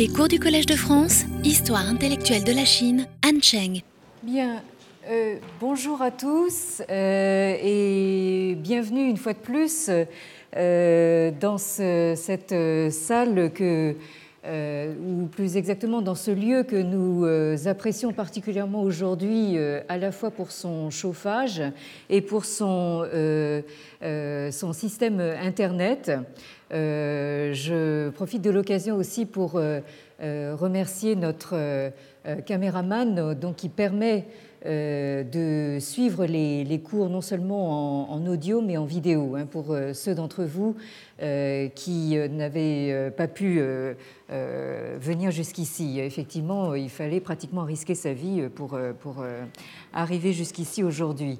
Les cours du Collège de France, Histoire intellectuelle de la Chine, Han Cheng. Bien, euh, bonjour à tous euh, et bienvenue une fois de plus euh, dans ce- cette salle que, euh, ou plus exactement dans ce lieu que nous euh, apprécions particulièrement aujourd'hui, euh, à la fois pour son chauffage et pour son, son système Internet. Je profite de l'occasion aussi pour remercier notre caméraman donc, qui permet de suivre les, cours non seulement en, audio mais en vidéo hein, pour euh, ceux d'entre vous euh, qui euh, n'avaient euh, pas pu euh, euh, venir jusqu'ici. Effectivement, il fallait pratiquement risquer sa vie pour, euh, euh, arriver jusqu'ici aujourd'hui.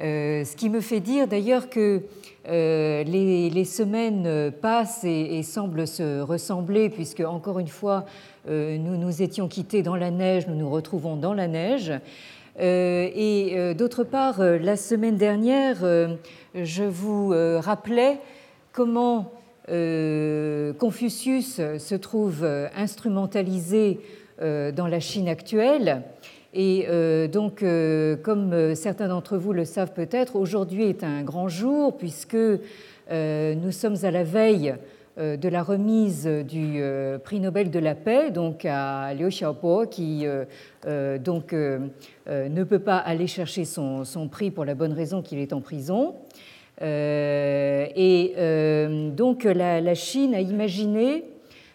Euh, ce qui me fait dire d'ailleurs que euh, les, semaines euh, passent et, semblent se ressembler, puisque encore une fois, euh, nous nous étions quittés dans la neige, nous nous retrouvons dans la neige. Euh, et euh, d'autre part, euh, la semaine dernière, je vous rappelais comment Confucius se trouve instrumentalisé dans la Chine actuelle. Et donc, comme certains d'entre vous le savent peut-être, aujourd'hui est un grand jour puisque nous sommes à la veille de la remise du euh, prix Nobel de la paix, donc à Liu Xiaobo, qui euh, euh, donc euh, euh, ne peut pas aller chercher son, son prix pour la bonne raison qu'il est en prison. Euh, et euh, donc la, la Chine a imaginé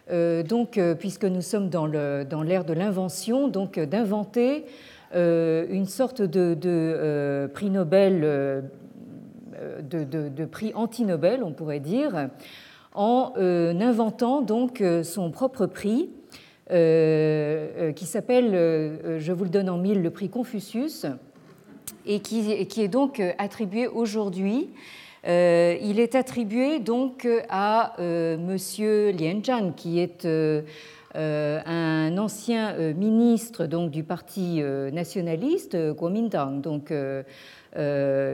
euh, donc, euh, puisque nous sommes dans le- dans l'ère de l'invention, donc euh, d'inventer euh, une sorte de, de, euh, prix Nobel, euh, de- de prix anti-Nobel, on pourrait dire, en euh, inventant donc euh, son propre prix. euh, qui s'appelle, je vous le donne en mille, le prix Confucius, et qui, est donc attribué aujourd'hui. Il est attribué donc à Monsieur Zhan, qui est un ancien ministre donc du parti nationaliste Kuomintang, donc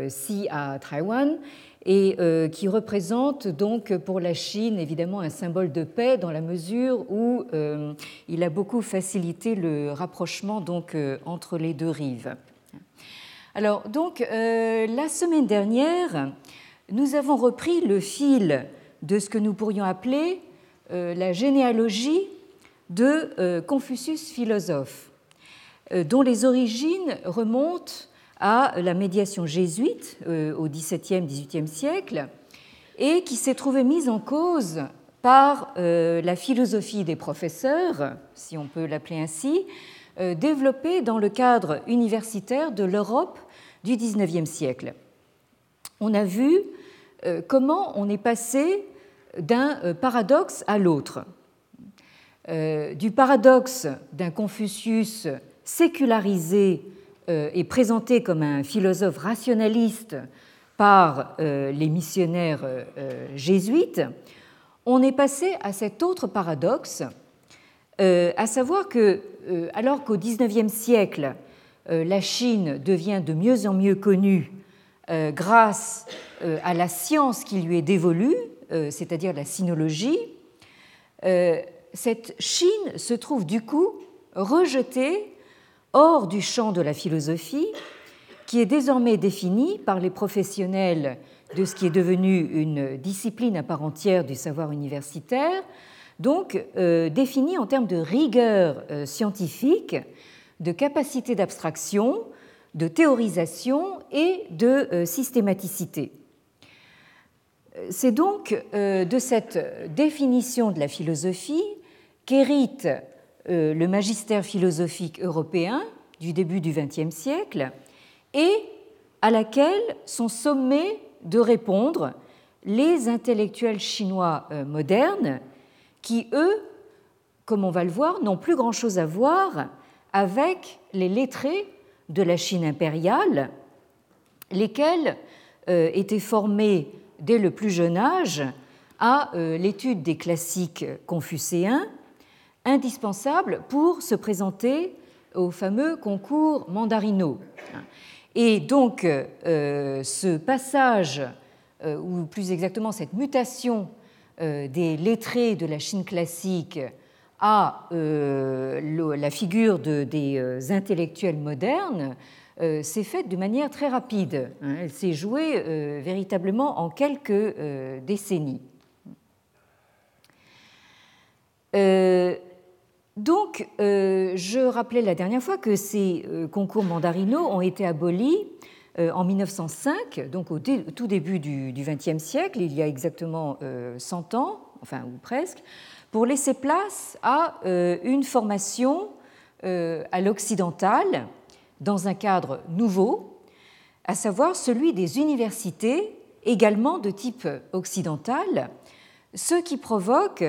si à Taïwan, et euh, qui représente donc pour la Chine évidemment un symbole de paix dans la mesure où euh, il a beaucoup facilité le rapprochement donc euh, entre les deux rives. Alors, donc, la semaine dernière, nous avons repris le fil de ce que nous pourrions appeler la généalogie de Confucius philosophe, dont les origines remontent à la médiation jésuite euh, au XVIIe, XVIIIe siècle, et qui s'est trouvée mise en cause par euh, la philosophie des professeurs, si on peut l'appeler ainsi, euh, développée dans le cadre universitaire de l'Europe du XIXe siècle. On a vu comment on est passé d'un paradoxe à l'autre. Du paradoxe d'un Confucius sécularisé euh, et présenté comme un philosophe rationaliste par euh, les missionnaires euh, jésuites, on est passé à cet autre paradoxe, à savoir que, alors qu'au XIXe siècle, la Chine devient de mieux en mieux connue grâce à la science qui lui est dévolue, c'est-à-dire la sinologie, cette Chine se trouve du coup rejetée hors du champ de la philosophie, qui est désormais définie par les professionnels de ce qui est devenu une discipline à part entière du savoir universitaire, donc euh, définie en termes de rigueur euh, scientifique, de capacité d'abstraction, de théorisation et de euh, systématicité. C'est donc de cette définition de la philosophie qu'hérite le magistère philosophique européen du début du XXe siècle et à laquelle sont sommés de répondre les intellectuels chinois euh, modernes qui, eux, comme on va le voir, n'ont plus grand-chose à voir avec les lettrés de la Chine impériale, lesquels euh, étaient formés dès le plus jeune âge à euh, l'étude des classiques confucéens, indispensables pour se présenter au fameux concours mandarino. Et donc, euh, ce passage, euh, ou plus exactement cette mutation euh, des lettrés de la Chine classique à la figure de, des intellectuels modernes s'est faite de manière très rapide. Hein. Elle s'est jouée véritablement en quelques décennies. Donc, euh, je rappelais la dernière fois que ces euh, concours mandarinaux ont été abolis euh, en 1905, donc au tout début du XXe siècle, il y a exactement 100 ans, enfin ou presque, pour laisser place à une formation à l'occidental dans un cadre nouveau, à savoir celui des universités, également de type occidental, ce qui provoque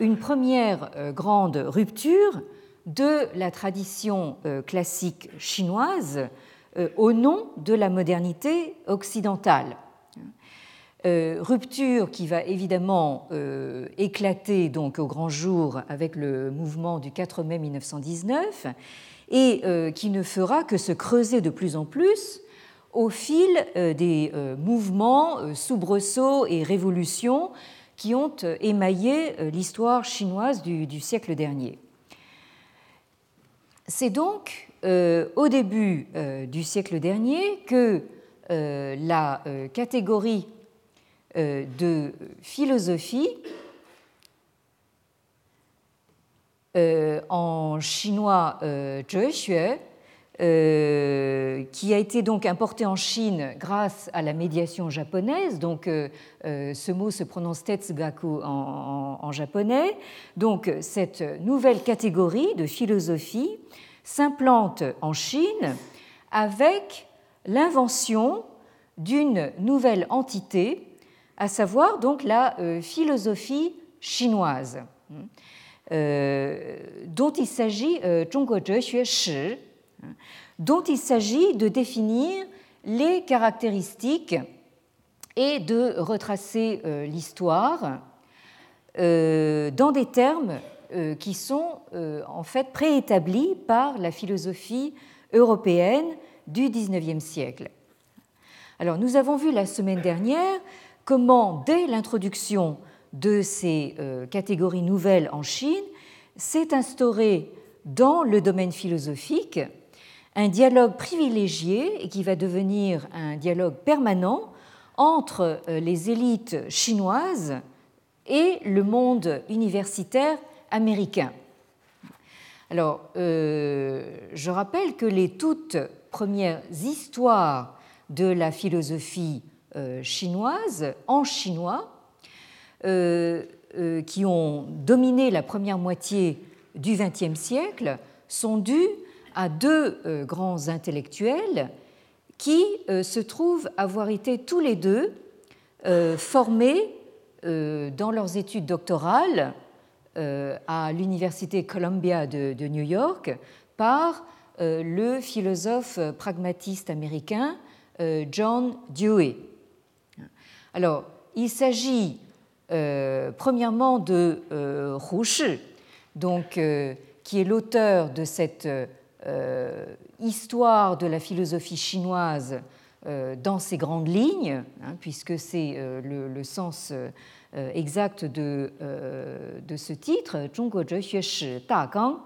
une première euh, grande rupture de la tradition euh, classique chinoise euh, au nom de la modernité occidentale. rupture qui va évidemment éclater au grand jour avec le mouvement du 4 mai 1919 et qui ne fera que se creuser de plus en plus au fil des mouvements, soubresauts et révolutions qui ont euh, émaillé euh, l'histoire chinoise du, siècle dernier. C'est donc euh, au début du siècle dernier que la catégorie de philosophie en chinois Zhexue euh, qui a été donc importé en Chine grâce à la médiation japonaise. Donc, euh, euh, ce mot se prononce Tetsugaku en, en, japonais. Donc, cette nouvelle catégorie de philosophie s'implante en Chine avec l'invention d'une nouvelle entité, à savoir donc la philosophie chinoise, dont il s'agit dont il s'agit de définir les caractéristiques et de retracer euh, l'histoire euh, dans des termes euh, qui sont en fait préétablis par la philosophie européenne du XIXe siècle. Alors nous avons vu la semaine dernière comment, dès l'introduction de ces catégories nouvelles en Chine, s'est instauré dans le domaine philosophique un dialogue privilégié et qui va devenir un dialogue permanent entre euh, les élites chinoises et le monde universitaire américain. Alors, euh, je rappelle que les toutes premières histoires de la philosophie euh, chinoise en chinois, qui ont dominé la première moitié du XXe siècle, sont dues à deux euh, grands intellectuels qui euh, se trouvent avoir été tous les deux euh, formés dans leurs études doctorales à l'Université Columbia de, New York par le philosophe pragmatiste américain John Dewey. Alors, il s'agit premièrement de donc, qui est l'auteur de cette euh, histoire de la philosophie chinoise euh, dans ses grandes lignes, hein, puisque c'est euh, le, sens exact de, de, ce titre, Zhongguo Zhexue Shi Gang,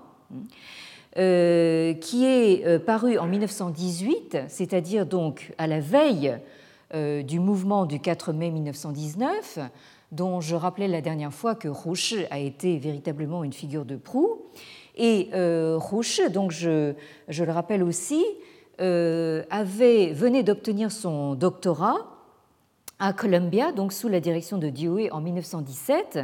qui est paru en 1918, c'est-à-dire donc à la veille du mouvement du 4 mai 1919, dont je rappelais la dernière fois que Rouche a été véritablement une figure de proue. Et euh, donc je, le rappelle aussi, euh, venait d'obtenir son doctorat à Columbia, donc sous la direction de Dewey en 1917,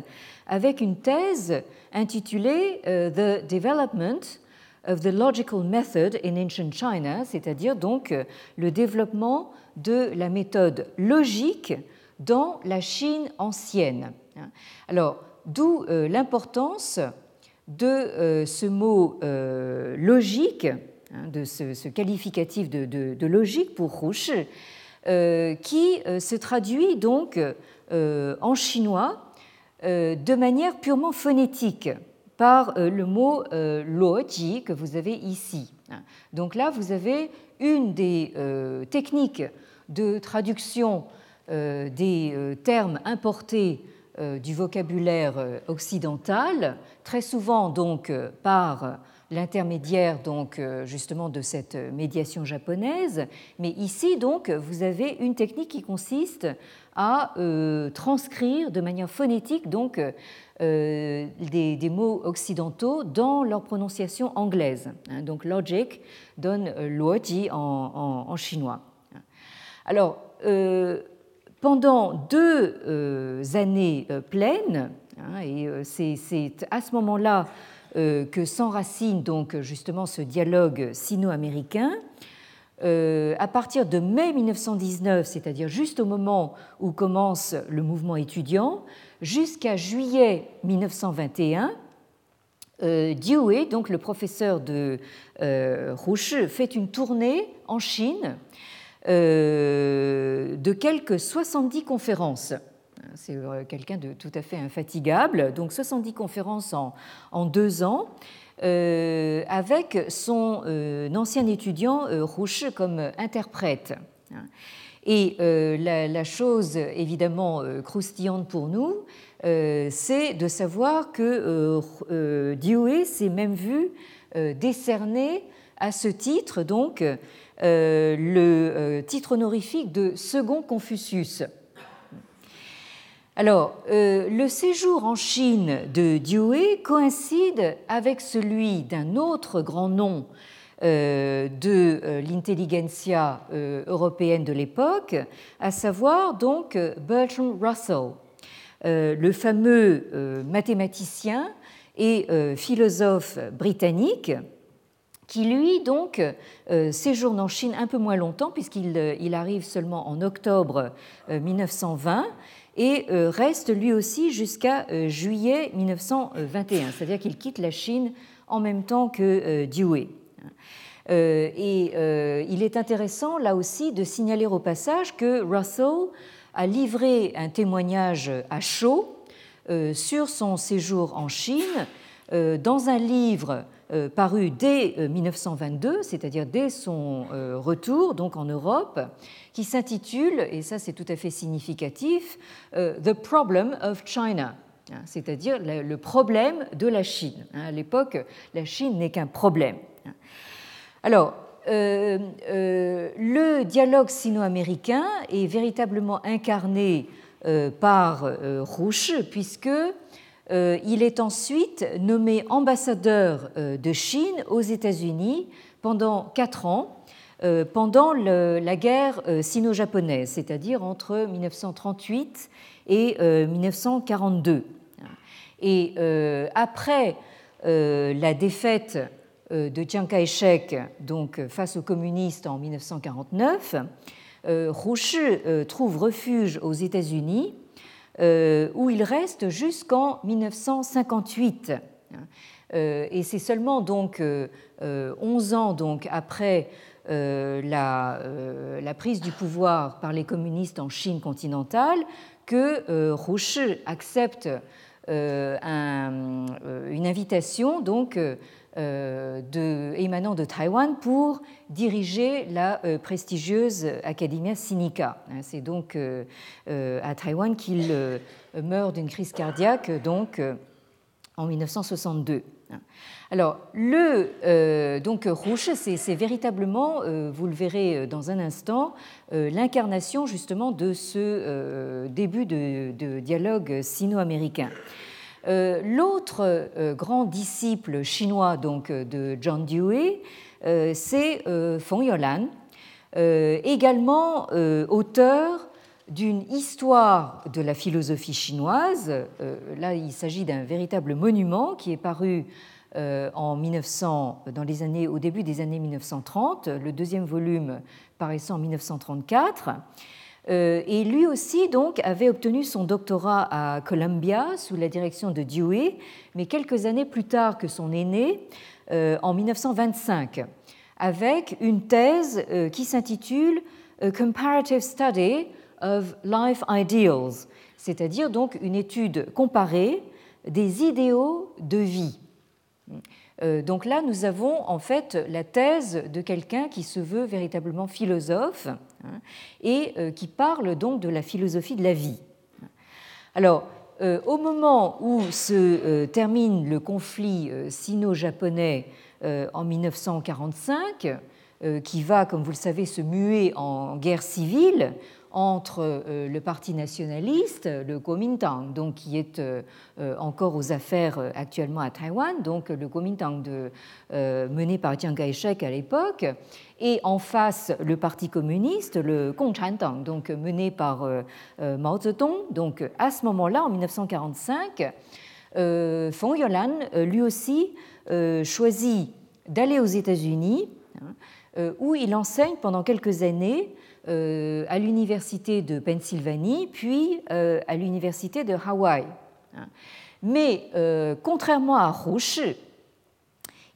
avec une thèse intitulée euh, The Development of the Logical Method in Ancient China, c'est-à-dire donc euh, le développement de la méthode logique dans la Chine ancienne. Alors, d'où l'importance de euh, ce mot euh, logique, hein, de ce, qualificatif de, logique pour Rouche, euh, qui se traduit donc en chinois de manière purement phonétique par le mot luoji que vous avez ici. Donc là, vous avez une des techniques de traduction des termes importés du vocabulaire occidental, très souvent donc par l'intermédiaire donc justement de cette médiation japonaise. Mais ici donc vous avez une technique qui consiste à transcrire de manière phonétique donc des, mots occidentaux dans leur prononciation anglaise. Hein. donc logic donne luoji en, chinois. Alors, euh, pendant deux euh, années euh, pleines, hein, et c'est à ce moment-là que s'enracine donc justement ce dialogue sino-américain. à partir de mai 1919, c'est-à-dire juste au moment où commence le mouvement étudiant, jusqu'à juillet 1921, Dewey, donc le professeur de Rouche, fait une tournée en Chine euh, de quelques 70 conférences. C'est euh, quelqu'un de tout à fait infatigable, donc 70 conférences en, deux ans, euh, avec son ancien étudiant Rouche comme interprète. Et la, chose évidemment croustillante pour nous, c'est de savoir que Dewey s'est même vu décerner à ce titre donc euh, le euh, titre honorifique de second Confucius. Alors, euh, le séjour en Chine de Dewey coïncide avec celui d'un autre grand nom de l'intelligentsia européenne de l'époque, à savoir donc Bertrand Russell, le fameux mathématicien et philosophe britannique qui lui donc euh, séjourne en Chine un peu moins longtemps puisqu'il euh, arrive seulement en octobre 1920 euh, et reste lui aussi jusqu'à juillet 1921, c'est-à-dire qu'il quitte la Chine en même temps que Dewey. Et il est intéressant là aussi de signaler au passage que Russell a livré un témoignage à chaud sur son séjour en Chine dans un livre paru dès 1922, euh, c'est-à-dire dès son euh, retour donc en Europe, qui s'intitule, et ça c'est tout à fait significatif, The Problem of China, hein, c'est-à-dire le problème de la Chine. Hein, à l'époque, la Chine n'est qu'un problème. Alors, le dialogue sino-américain est véritablement incarné par Rouche, puisque euh, il est ensuite nommé ambassadeur euh, de Chine aux États-Unis pendant quatre ans, euh, pendant la guerre sino-japonaise, c'est-à-dire entre 1938 et 1942. Et après la défaite de Chiang Kai-shek donc face aux communistes en 1949, Rouche trouve refuge aux États-Unis euh, où il reste jusqu'en 1958. Euh, et c'est seulement donc 11 euh, ans donc après la, prise du pouvoir par les communistes en Chine continentale que Rouche accepte une invitation donc euh, de, émanant de Taïwan pour diriger la euh, prestigieuse Academia Sinica. Hein, c'est donc euh, à Taïwan qu'il meurt d'une crise cardiaque donc, en 1962. Alors, le, donc Rouche, c'est véritablement, vous le verrez dans un instant, l'incarnation justement de ce début de dialogue sino-américain. Euh, l'autre euh, grand disciple chinois donc, euh, de John Dewey, c'est Feng Yolan, également auteur d'une histoire de la philosophie chinoise. Là, il s'agit d'un véritable monument qui est paru en 1900, dans les années, au début des années 1930, le deuxième volume paraissant en 1934. Euh, et lui aussi donc avait obtenu son doctorat à Columbia sous la direction de Dewey, mais quelques années plus tard que son aîné, euh, en 1925, avec une thèse euh, qui s'intitule A Comparative Study of Life Ideals, c'est-à-dire donc une étude comparée des idéaux de vie. Donc là, nous avons en fait la thèse de quelqu'un qui se veut véritablement philosophe et euh, qui parle donc de la philosophie de la vie. Alors, au moment où se termine le conflit sino-japonais en 1945, qui va, comme vous le savez, se muer en guerre civile, entre euh, le parti nationaliste, le Kuomintang, donc qui est euh, euh, encore aux affaires actuellement à Taïwan, donc le Kuomintang de, mené par Chiang Kai-shek à l'époque, et en face le parti communiste, le Kuomintang, donc mené par Mao Zedong. Donc à ce moment-là, en 1945, Feng Yolan, lui aussi, choisit d'aller aux États-Unis, hein, où il enseigne pendant quelques années à l'université de Pennsylvanie, puis euh, à l'université de Hawaï. Hein. Mais euh, contrairement à Rouche,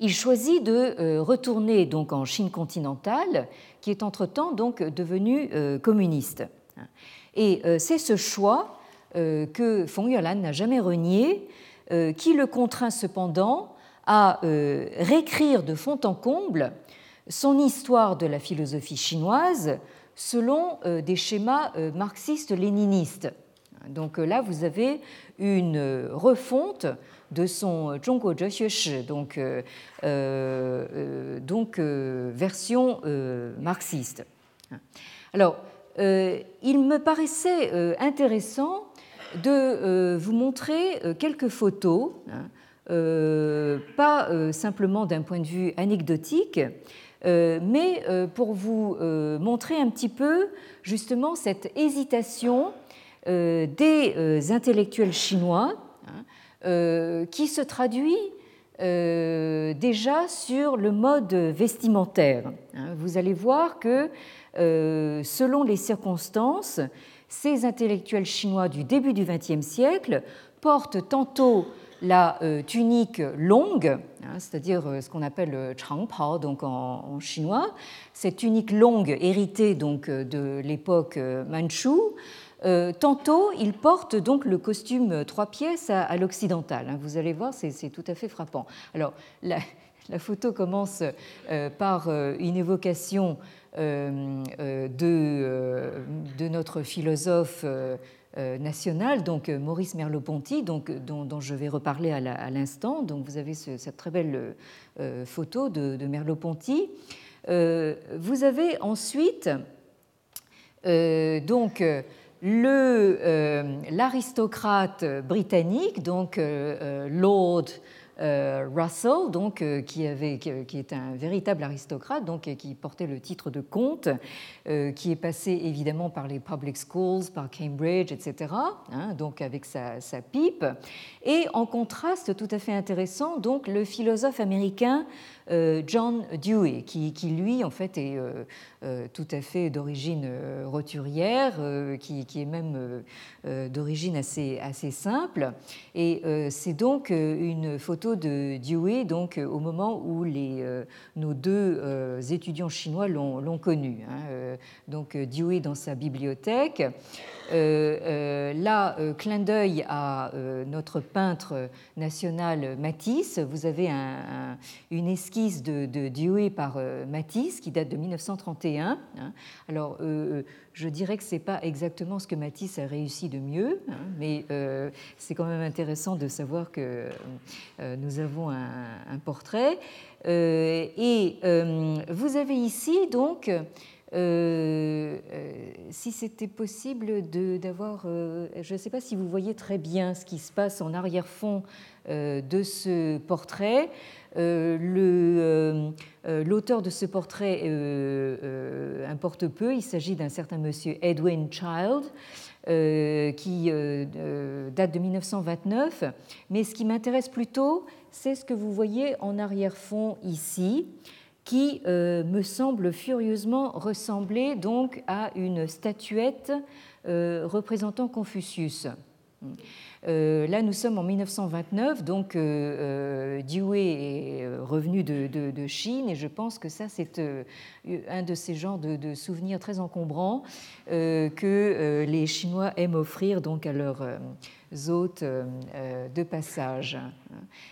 il choisit de retourner donc en Chine continentale, qui est entre-temps donc devenue communiste. Hein. Et c'est ce choix que Feng Yuan n'a jamais renié, qui le contraint cependant à réécrire de fond en comble son histoire de la philosophie chinoise selon euh, des schémas euh, marxistes-léninistes. Donc euh, là, vous avez une refonte de son Zhongguo donc, donc version marxiste. Alors, il me paraissait intéressant de vous montrer quelques photos, hein, pas simplement d'un point de vue anecdotique, mais euh, pour vous euh, montrer un petit peu justement cette hésitation des intellectuels chinois hein, qui se traduit déjà sur le mode vestimentaire. Hein. Vous allez voir que selon les circonstances, ces intellectuels chinois du début du XXe siècle portent tantôt la euh, tunique longue, hein, c'est-à-dire euh, ce qu'on appelle le changpao donc en, chinois, cette tunique longue héritée donc euh, de l'époque manchoue. tantôt, il porte donc le costume trois pièces à, l'occidental. Hein. vous allez voir, c'est tout à fait frappant. Alors, la, photo commence par une évocation de, notre philosophe euh, national, donc euh, Maurice Merleau-Ponty, donc, dont, je vais reparler à l'instant. Donc vous avez cette très belle euh, photo de, Merleau-Ponty. vous avez ensuite donc l'aristocrate britannique, donc Lord euh, Russell, donc, euh, qui, est un véritable aristocrate, donc, qui portait le titre de comte, euh, qui est passé évidemment par les public schools, par Cambridge, etc., hein, donc avec sa, pipe. Et en contraste tout à fait intéressant, donc, le philosophe américain John Dewey, qui, qui, lui, en fait, est tout à fait d'origine roturière, qui, qui, est même d'origine assez, assez simple. Et c'est donc une photo de Dewey donc, au moment où les, euh, nos deux euh, étudiants chinois l'ont connu. Hein, donc Dewey dans sa bibliothèque. Euh, là, clin d'œil à notre peintre national Matisse. Vous avez une esquisse de, de, Dewey par Matisse qui date de 1931. Hein. Alors, je dirais que ce n'est pas exactement ce que Matisse a réussi de mieux, hein, mais euh, c'est quand même intéressant de savoir que euh, nous avons un, portrait. Euh, et vous avez ici donc si c'était possible d'avoir, je ne sais pas si vous voyez très bien ce qui se passe en arrière-fond de ce portrait. Euh, euh, euh, l'auteur de ce portrait importe peu. Il s'agit d'un certain monsieur Edwin Child. qui date de 1929. Mais ce qui m'intéresse plutôt, c'est ce que vous voyez en arrière-fond ici, qui me semble furieusement ressembler donc à une statuette représentant Confucius. Euh, là, nous sommes en 1929, donc euh, euh, est revenu de, Chine et je pense que ça, c'est un de ces genres de, souvenirs très encombrants que les Chinois aiment offrir donc à leurs hôtes de passage.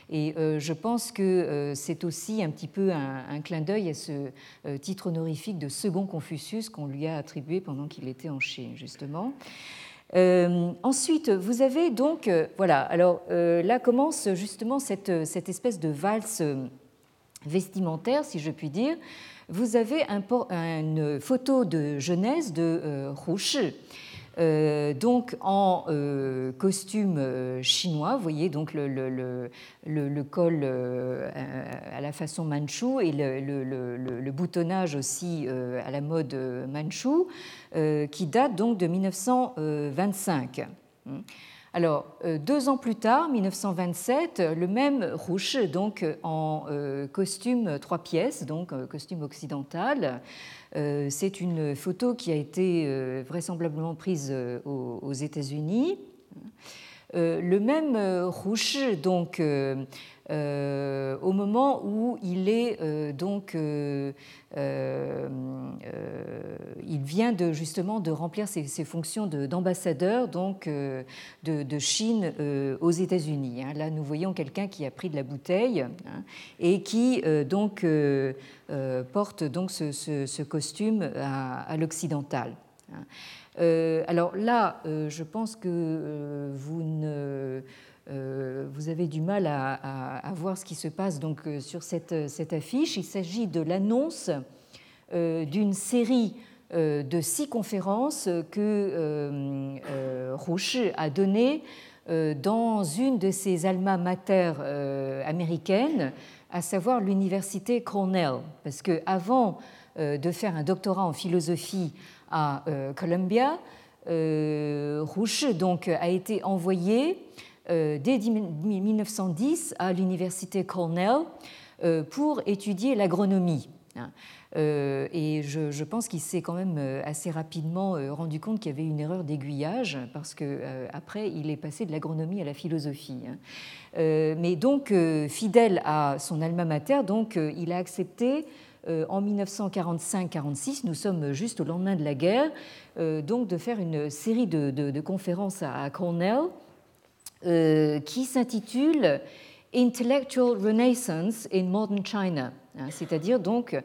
Et je pense que c'est aussi un petit peu un clin d'œil à ce titre honorifique de second Confucius qu'on lui a attribué pendant qu'il était en Chine, justement. Ensuite, vous avez donc, voilà, alors là commence justement cette, cette espèce de valse vestimentaire, si je puis dire. Vous avez un, une photo de jeunesse de Rouche euh, donc en euh, costume euh, chinois, vous voyez donc le, col à la façon manchou et le, boutonnage aussi à la mode manchou, qui date donc de 1925. Alors, deux ans plus tard, 1927, le même Rouche, donc en costume trois pièces, donc costume occidental, c'est une photo qui a été euh, vraisemblablement prise euh, aux États-Unis. Le même Rouche, donc, au moment où il est donc il vient de justement de remplir ses, fonctions d'ambassadeur donc de, Chine aux États-Unis. Hein. Là, nous voyons quelqu'un qui a pris de la bouteille hein, et qui donc euh, porte donc ce, costume à, l'occidental. Euh, alors là, euh, je pense que vous, ne, vous avez du mal à, voir ce qui se passe donc sur cette, cette affiche. Il s'agit de l'annonce d'une série de six conférences que Rouche a données dans une de ses alma mater américaines à savoir l'université Cornell, parce que avant euh, de faire un doctorat en philosophie à euh, Columbia, euh, Rouche donc a été envoyé dès 1910 à l'université Cornell pour étudier l'agronomie. Hein. Euh, et je, pense qu'il s'est quand même euh, assez rapidement euh, rendu compte qu'il y avait une erreur d'aiguillage, parce que après il est passé de l'agronomie à la philosophie. Hein. mais donc, fidèle à son alma mater, donc, il a accepté en 1945-46, nous sommes juste au lendemain de la guerre, donc de faire une série de, conférences à, Cornell qui s'intitule Intellectual Renaissance in Modern China, hein, c'est-à-dire donc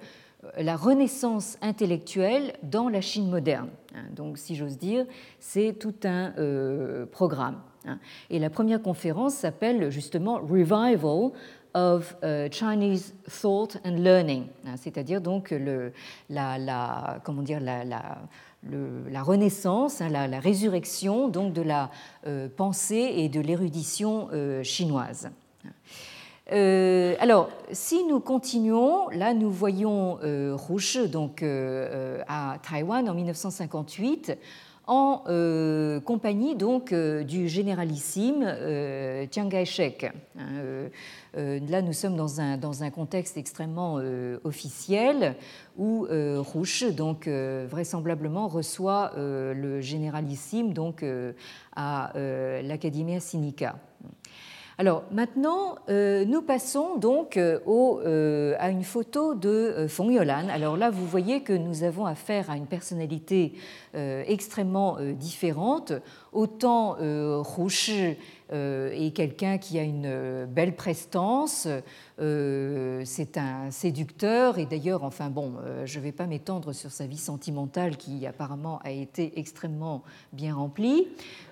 la renaissance intellectuelle dans la Chine moderne. Hein, donc, si j'ose dire, c'est tout un euh, programme. Hein. Et la première conférence s'appelle justement Revival of euh, Chinese Thought and Learning, c'est-à-dire donc le, la, comment dire, la renaissance, la, résurrection donc de la euh, pensée et de l'érudition chinoise. Euh, alors, si nous continuons, là nous voyons euh, Rouge donc, euh, à Taïwan en 1958 en compagnie donc du généralissime Chiang Kai-shek. Hein, là, nous sommes dans un, dans un contexte extrêmement officiel où Rouge donc vraisemblablement reçoit le généralissime donc à l'Academia Sinica. Alors maintenant, euh, nous passons donc euh, euh, à une photo de Fong Yolan. Alors là, vous voyez que nous avons affaire à une personnalité extrêmement différente. Autant Rouche est quelqu'un qui a une belle prestance, euh, c'est un séducteur et d'ailleurs, enfin bon, euh, je ne vais pas m'étendre sur sa vie sentimentale qui apparemment a été extrêmement bien remplie.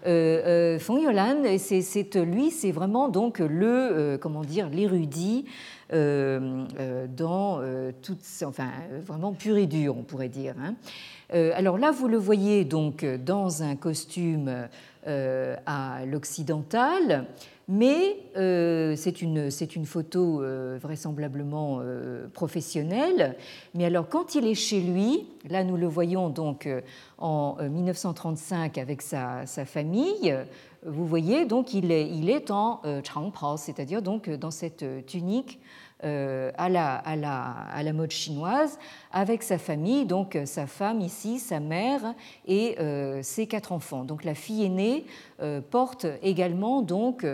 Euh, Fong Yolan, c'est lui, c'est vraiment donc le, comment dire, l'érudit dans toute, enfin vraiment pur et dur, on pourrait dire. Hein. alors là, vous le voyez donc dans un costume à l'occidental mais euh, c'est une, une, photo euh, vraisemblablement euh, professionnelle. Mais alors, quand il est chez lui, là nous le voyons donc en 1935 avec sa, sa famille, vous voyez, donc il est, il est en changpao, c'est-à-dire donc dans cette tunique euh, à la, à, la, mode chinoise avec sa famille, donc euh, sa femme ici, sa mère et euh, ses quatre enfants. Donc la fille aînée porte également donc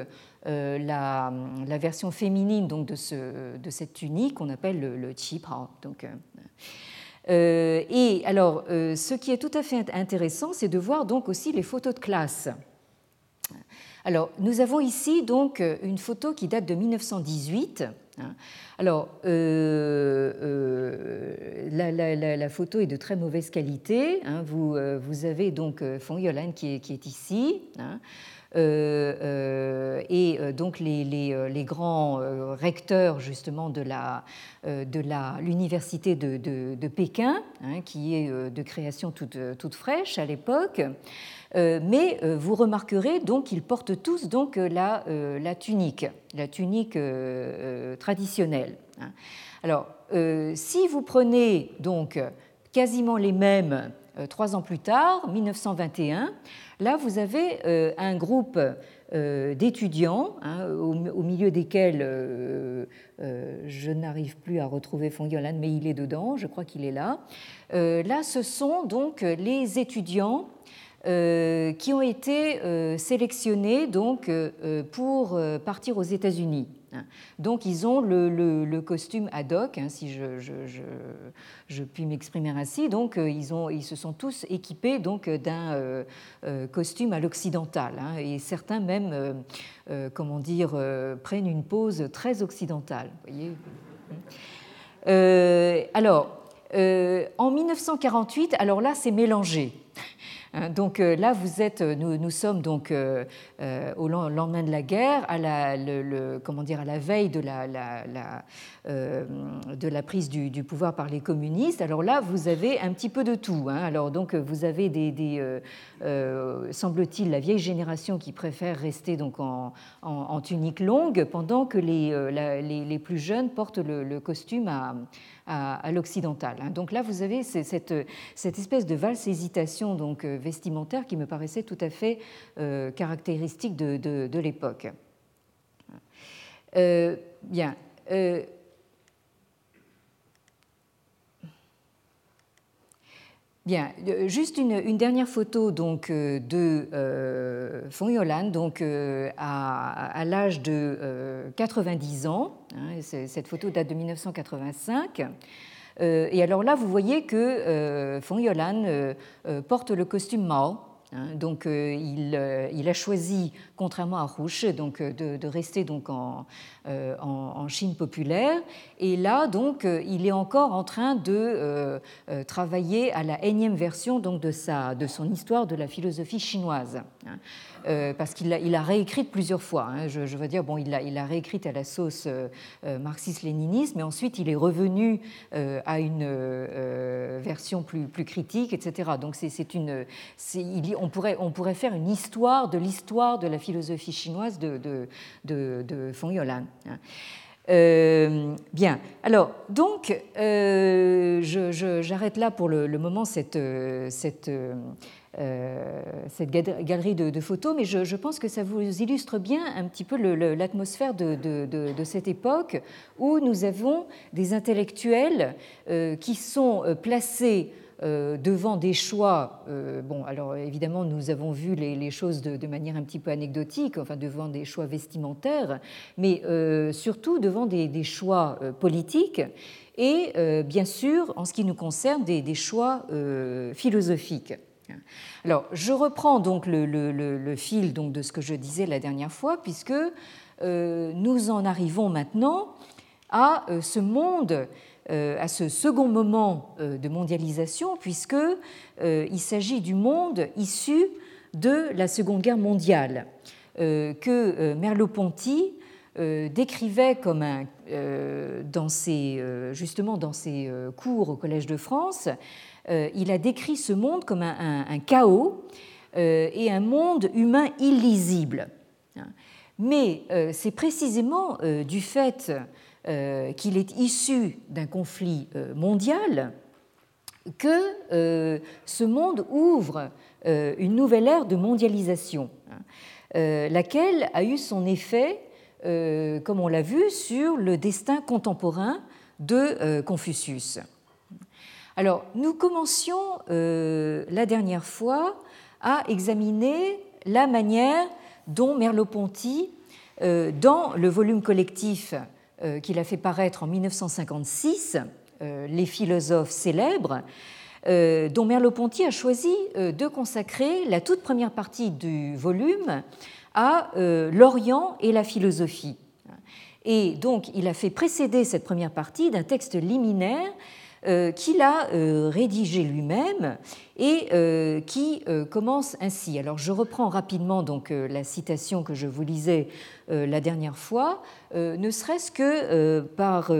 la, version féminine donc de, ce, de cette tunique qu'on appelle le, le Donc, et alors, ce qui est tout à fait intéressant, c'est de voir donc aussi les photos de classe. Alors, nous avons ici donc une photo qui date de 1918 Hein. Alors, euh, euh, la, photo est de très mauvaise qualité. Hein. Vous, euh, avez donc Fong Yolan qui est, ici. Hein. et donc les, grands recteurs justement de la de l'université de, Pékin, qui est de création toute, toute fraîche à l'époque. Euh, mais euh, vous remarquerez donc qu'ils portent tous donc euh, la, la tunique, la tunique traditionnelle. Hein. Alors, si vous prenez donc quasiment les mêmes trois ans plus tard, 1921, là vous avez un groupe d'étudiants, hein, au, milieu desquels je n'arrive plus à retrouver Fongyolan, mais il est dedans, je crois qu'il est là. là, ce sont donc les étudiants euh, qui ont été euh, sélectionnés donc, euh, pour partir aux États-Unis. Donc ils ont le, costume ad hoc, hein, si je, puis m'exprimer ainsi. Donc ils, se sont tous équipés donc d'un costume à l'occidental, hein, et certains même, comment dire, prennent une pose très occidentale. Voyez alors, en 1948, alors là c'est mélangé. Hein, donc euh, là, vous êtes, euh, nous, sommes donc euh, au lendemain de la guerre, à la, le, comment dire, à la veille de la, de la prise du, pouvoir par les communistes. Alors là, vous avez un petit peu de tout. Hein. Alors donc, vous avez des, semble-t-il, la vieille génération qui préfère rester donc en, en, tunique longue, pendant que les, les, plus jeunes portent le costume à à, l'occidental. Hein. Donc là, vous avez cette, cette espèce de valse-hésitation donc, euh, vestimentaire qui me paraissait tout à fait euh, caractéristique de, de, l'époque. Euh, bien. Bien, juste une, dernière photo donc de euh, Fong Yolan, donc à, à l'âge de 90 ans. Hein, cette photo date de 1985. Euh, et alors là, vous voyez que euh, Fong Yolan euh, porte le costume Mao. Hein, donc il, a choisi, contrairement à Rouge, donc, de, de, rester donc en, en, Chine populaire. Et là, donc, il est encore en train de travailler à la énième version donc, de, sa, de son histoire de la philosophie chinoise. Hein. Euh, parce qu'il a, il a réécrite plusieurs fois. Hein. je, veux dire, bon, il l'a il a réécrite à la sauce euh, euh, marxiste-léniniste, mais ensuite il est revenu à une version plus, plus critique, etc. Donc c'est une, il, on, pourrait, on pourrait faire une histoire de l'histoire de la philosophie chinoise de, de, de, Fong Yolan. Hein. bien, alors donc j'arrête là pour le, moment cette, cette euh, cette galerie de, photos, mais je, pense que ça vous illustre bien un petit peu l'atmosphère de, cette époque où nous avons des intellectuels euh, qui sont euh, placés devant des choix. bon, alors évidemment, nous avons vu les, choses de, manière un petit peu anecdotique, enfin devant des choix vestimentaires, mais surtout devant des, choix politiques et bien sûr, en ce qui nous concerne, des choix philosophiques. Alors, je reprends donc le, fil donc de ce que je disais la dernière fois, puisque euh, nous en arrivons maintenant à euh, ce monde, euh, à ce second moment de mondialisation, puisque il s'agit du monde issu de la Seconde Guerre mondiale, que Merleau-Ponty décrivait comme un, dans ses, justement dans ses cours au Collège de France euh, il a décrit ce monde comme un, chaos euh, et un monde humain illisible. Mais euh, c'est précisément du fait qu'il est issu d'un conflit mondial que ce monde ouvre une nouvelle ère de mondialisation, laquelle a eu son effet, comme on l'a vu, sur le destin contemporain de Confucius. Alors, nous commencions euh, la dernière fois à examiner la manière dont Merleau-Ponty, euh, dans le volume collectif euh, qu'il a fait paraître en 1956, Les philosophes célèbres, dont Merleau-Ponty a choisi de consacrer la toute première partie du volume à l'Orient et la philosophie. Et donc, il a fait précéder cette première partie d'un texte liminaire euh, qu'il a euh, rédigé lui-même et euh, qui commence ainsi. Alors je reprends rapidement donc la citation que je vous lisais la dernière fois, ne serait-ce que par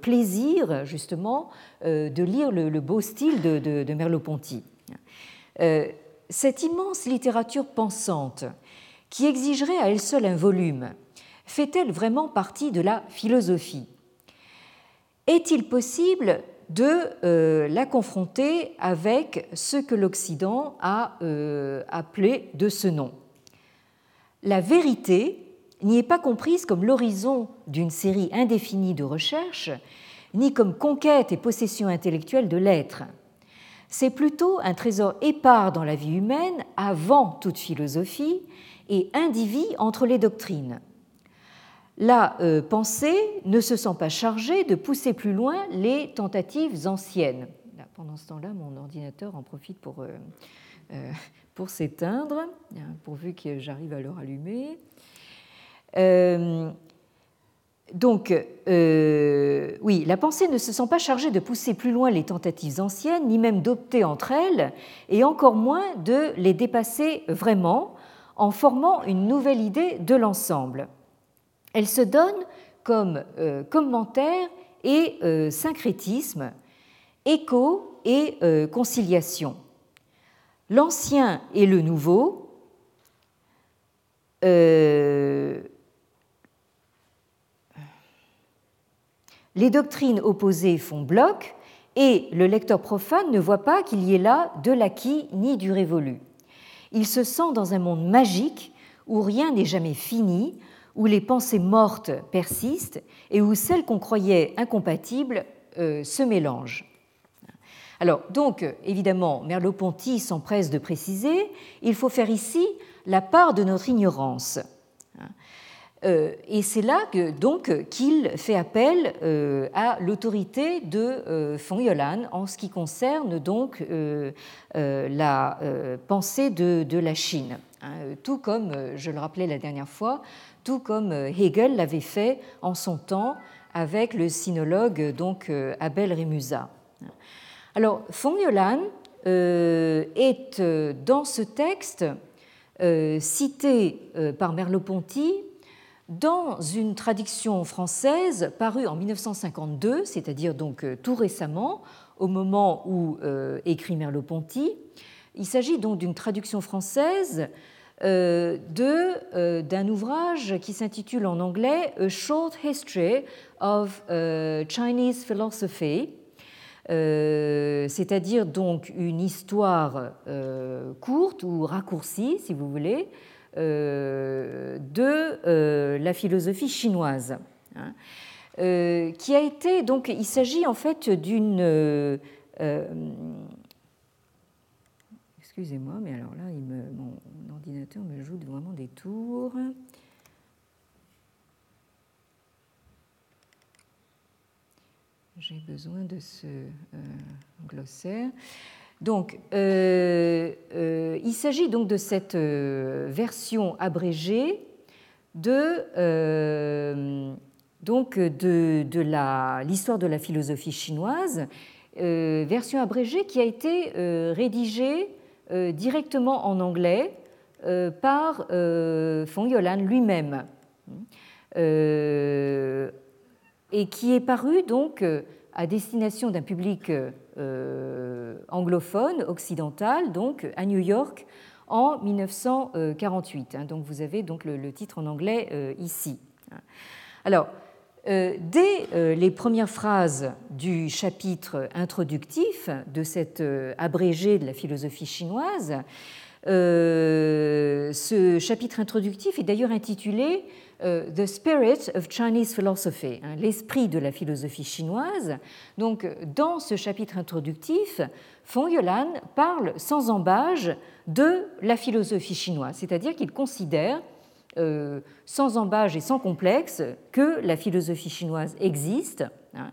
plaisir justement de lire le, beau style de Merleau-Ponty. Cette immense littérature pensante, qui exigerait à elle seule un volume, fait-elle vraiment partie de la philosophie? Est-il possible de euh, la confronter avec ce que l'Occident a euh, appelé de ce nom. La vérité n'y est pas comprise comme l'horizon d'une série indéfinie de recherches, ni comme conquête et possession intellectuelle de l'être. C'est plutôt un trésor épars dans la vie humaine avant toute philosophie et indivis entre les doctrines la euh, pensée ne se sent pas chargée de pousser plus loin les tentatives anciennes. pendant ce temps-là, mon ordinateur en profite pour, euh, euh, pour s'éteindre, hein, pourvu que j'arrive à le rallumer. donc, oui, la pensée ne se sent pas chargée de pousser plus loin les tentatives anciennes, ni même d'opter entre elles, et encore moins de les dépasser vraiment en formant une nouvelle idée de l'ensemble. Elle se donne comme euh, commentaire et euh, syncrétisme, écho et euh, conciliation. L'ancien et le nouveau, les doctrines opposées font bloc et le lecteur profane ne voit pas qu'il y ait là de l'acquis ni du révolu. Il se sent dans un monde magique où rien n'est jamais fini, où les pensées mortes persistent et où celles qu'on croyait incompatibles euh, se mélangent. Alors, donc, évidemment, Merleau-Ponty s'empresse de préciser il faut faire ici la part de notre ignorance. Euh, et c'est là que, donc qu'il fait appel euh, à l'autorité de von Yolan en ce qui concerne donc la pensée de, la Chine. Hein, tout comme, je le rappelais la dernière fois, tout comme euh, Hegel l'avait fait en son temps avec le sinologue donc euh, Abel Remusa. Alors, Yolan euh, est dans ce texte cité par Merleau-Ponty dans une traduction française parue en 1952, c'est-à-dire donc tout récemment, au moment où écrit Merleau-Ponty. Il s'agit donc d'une traduction française d'un ouvrage qui s'intitule en anglais A Short History of euh, Chinese Philosophy, c'est-à-dire donc une histoire courte ou raccourcie, si vous voulez, de la philosophie chinoise. Hein, qui a été donc il s'agit en fait d'une excusez-moi mais alors là il me, l'ordinateur me joue vraiment des tours. J'ai besoin de ce euh, glossaire. Donc, euh, euh, il s'agit donc de cette version abrégée de l'histoire de la philosophie chinoise, version abrégée qui a été rédigée directement en anglais euh, par euh, von Yolan lui-même euh, et qui est paru donc à destination d'un public anglophone, occidental, donc à New York en 1948. Hein. Donc vous avez donc le, titre en anglais ici. Alors, dès les premières phrases du chapitre introductif de cet abrégé de la philosophie chinoise, euh, ce chapitre introductif est d'ailleurs intitulé euh, The Spirit of Chinese Philosophy, hein, l'esprit de la philosophie chinoise. Donc, dans ce chapitre introductif, Feng Yolan parle sans embâge de la philosophie chinoise, c'est-à-dire qu'il considère euh, sans embâge et sans complexe que la philosophie chinoise existe. Hein,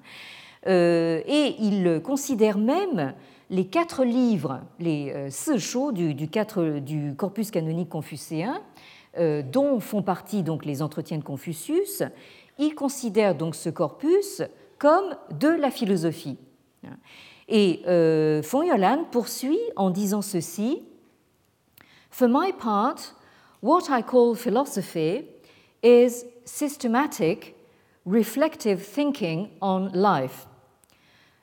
et il considère même les quatre livres, les euh, Ce du, corpus canonique confucéen, euh, dont font partie donc les entretiens de Confucius, il considère donc ce corpus comme de la philosophie. Et euh, Fong Yolan poursuit en disant ceci For my part, what I call philosophy is systematic, reflective thinking on life.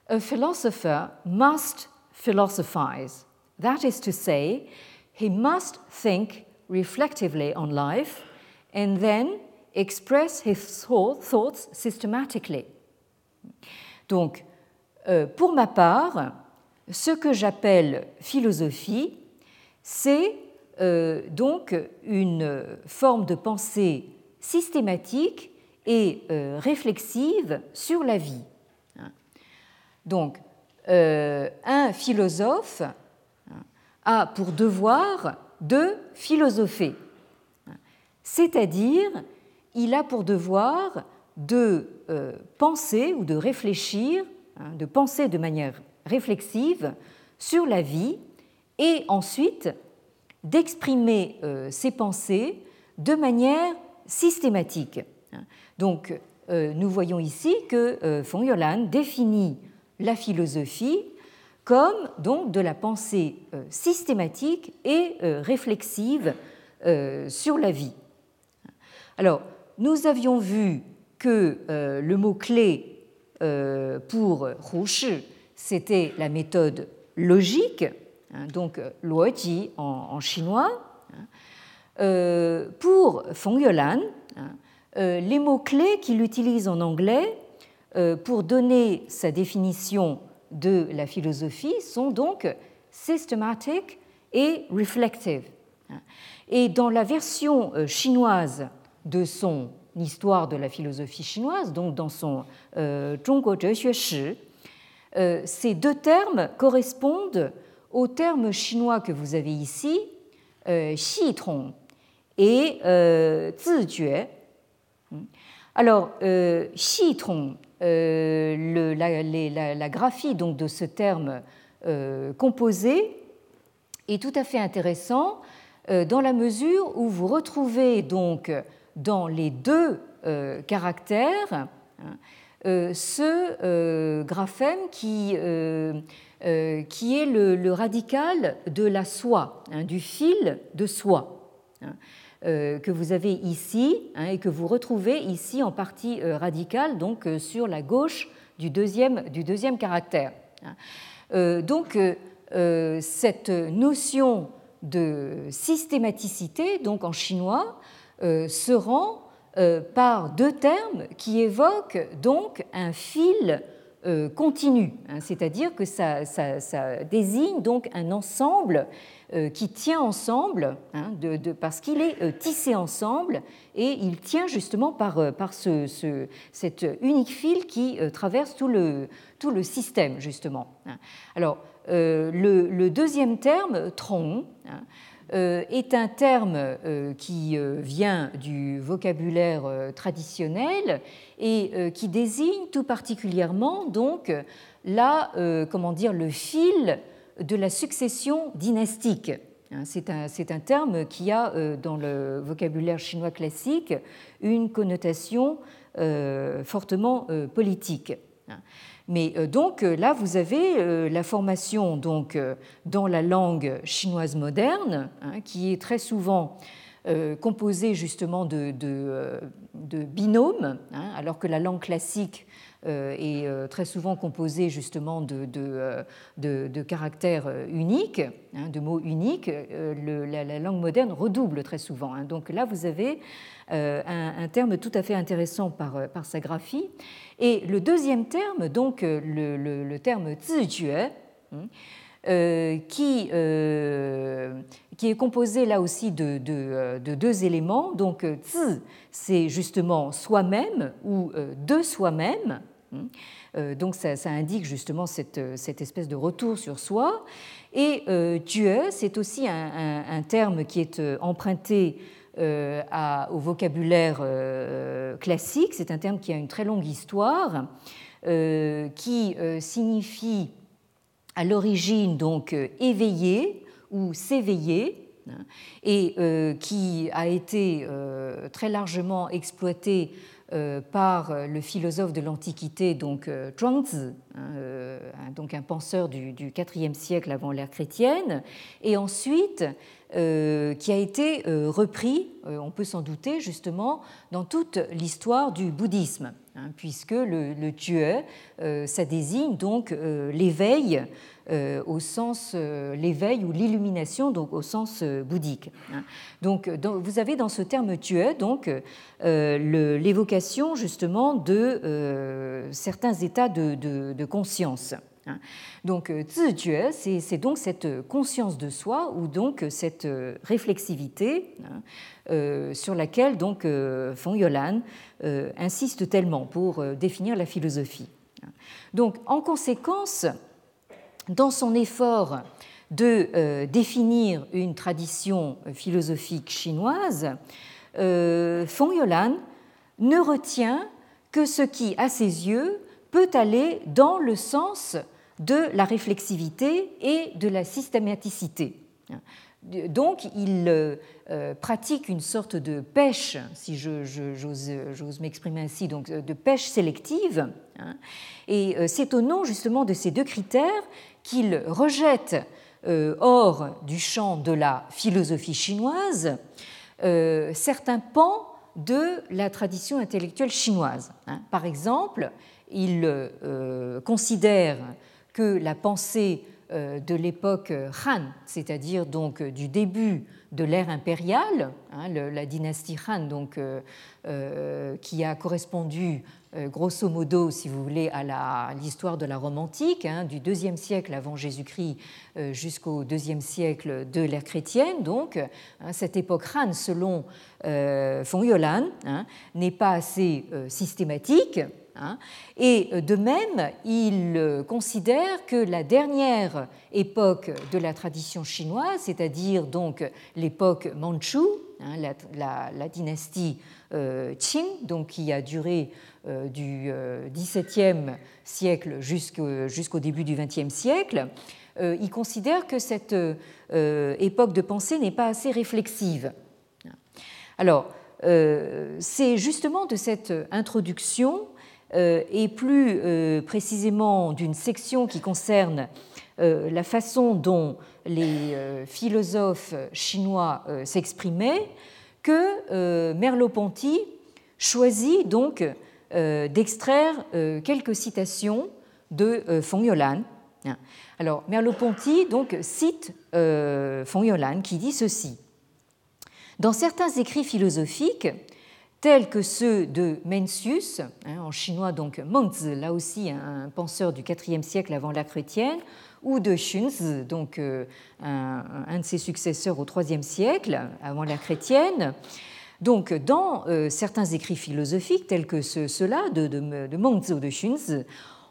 A philosopher must philosophize. That is to say, he must think reflectively on life and then express his thoughts systematically. Donc, euh, pour ma part, ce que j'appelle philosophie, c'est euh, donc une forme de pensée systématique et euh, réflexive sur la vie. Donc, un philosophe a pour devoir de philosopher, c'est-à-dire il a pour devoir de penser ou de réfléchir Hein, de penser de manière réflexive sur la vie et ensuite d'exprimer euh, ses pensées de manière systématique. Donc, euh, nous voyons ici que euh, Fong Yolan définit la philosophie comme donc de la pensée systématique et réflexive sur la vie. Alors, nous avions vu que le mot-clé pour Hu c'était la méthode logique, donc luoji en, en chinois. Hein. Euh, pour Feng Yolan, hein, euh, les mots-clés qu'il utilise en anglais pour donner sa définition de la philosophie sont donc systematic et reflective. Et dans la version chinoise de son histoire de la philosophie chinoise, donc dans son euh, Zhongguo Zhexue Shi, euh, ces deux termes correspondent aux termes chinois que vous avez ici, euh, et euh. Alors, Tong, le, la, la, graphie donc, de ce terme composé est tout à fait intéressant dans la mesure où vous retrouvez donc dans les deux euh, caractères hein, euh, ce euh, graphème qui, qui est le, radical de la soie, hein, du fil de soie. Hein, que vous avez ici et que vous retrouvez ici en partie radicale, donc sur la gauche du deuxième, du deuxième caractère. donc, cette notion de systématicité, donc en chinois, euh, se rend euh, par deux termes qui évoquent donc un fil euh, continu, hein, c'est-à-dire que ça, désigne donc un ensemble qui tient ensemble, hein, parce qu'il est tissé ensemble et il tient justement par, par ce, cet unique fil qui traverse tout le, système, justement. Hein. Alors, le, deuxième terme, tronc, euh, est un terme euh, qui euh, vient du vocabulaire traditionnel et qui désigne tout particulièrement donc la, comment dire, le fil de la succession dynastique. Hein, c'est un, un, terme qui a dans le vocabulaire chinois classique une connotation fortement politique. Mais euh, donc euh, là, vous avez euh, la formation donc, dans la langue chinoise moderne, hein, qui est très souvent composée justement de, de, binômes, hein, alors que la langue classique est très souvent composée justement de, de caractères uniques, hein, de mots uniques. la, langue moderne redouble très souvent. Donc là, vous avez un, terme tout à fait intéressant par, sa graphie. Et le deuxième terme, donc euh, le, terme zijue, hein, euh, qui, euh, qui, est composé là aussi de, deux éléments. Donc, zi, c'est justement soi-même ou de soi-même. Hein. donc, ça, indique justement cette, cette, espèce de retour sur soi. Et Dieu, c'est aussi un, terme qui est emprunté euh, au vocabulaire euh, classique. C'est un terme qui a une très longue histoire, euh, qui signifie à l'origine donc éveillé ou s'éveiller, hein, et qui a été très largement exploité par le philosophe de l'Antiquité, donc Zhuangzi, hein, donc un penseur du, IVe siècle avant l'ère chrétienne, et ensuite euh, qui a été euh, repris, euh, on peut s'en douter, justement, dans toute l'histoire du bouddhisme, hein, puisque le, le ça désigne donc l'éveil au sens l'éveil ou l'illumination donc au sens bouddhique. Hein. Donc vous avez dans ce terme tue donc l'évocation justement de certains états de conscience. Hein. Donc, euh, zijue, c'est donc cette conscience de soi ou donc cette euh, réflexivité hein, euh, sur laquelle donc Feng Yolan insiste tellement pour définir la philosophie. Donc, en conséquence, dans son effort de définir une tradition philosophique chinoise, Feng Yolan ne retient que ce qui, à ses yeux, peut aller dans le sens de la réflexivité et de la systématicité. Donc, il euh, pratique une sorte de pêche, si j'ose m'exprimer ainsi, donc euh, de pêche sélective. Hein. et euh, c'est au nom justement de ces deux critères qu'il rejette hors du champ de la philosophie chinoise certains pans de la tradition intellectuelle chinoise. Hein. Par exemple, il euh, considère que la pensée euh, de l'époque Han, c'est-à-dire donc du début de l'ère impériale, hein, la dynastie Han, donc, euh, qui a correspondu grosso modo, si vous voulez, à l'histoire de la Rome antique, hein, du deuxième siècle avant Jésus-Christ jusqu'au deuxième siècle de l'ère chrétienne. Donc, hein, cette époque Han, selon Fong Yolan, n'est pas assez systématique. Et euh, de même, il euh, considère que la dernière époque de la tradition chinoise, c'est-à-dire donc l'époque manchoue, hein, la, dynastie euh, Qing, donc qui a duré du XVIIe siècle jusqu'au début du XXe siècle, il considère que cette époque de pensée n'est pas assez réflexive. Alors, c'est justement de cette introduction et plus euh, précisément d'une section qui concerne euh, la façon dont les philosophes chinois s'exprimaient, que Merleau-Ponty choisit donc d'extraire quelques citations de Fong Yolan. Alors Merleau-Ponty donc cite Fong Yolan qui dit ceci Dans certains écrits philosophiques, tels que ceux de Mencius, hein, en chinois donc Mengzi, là aussi un penseur du IVe siècle avant l'ère chrétienne, ou de Xunzi, donc euh, un, de ses successeurs au IIIe siècle avant l'ère chrétienne. Donc, dans euh, certains écrits philosophiques, tels que ceux-là de, de, Mengzi ou de Xunzi,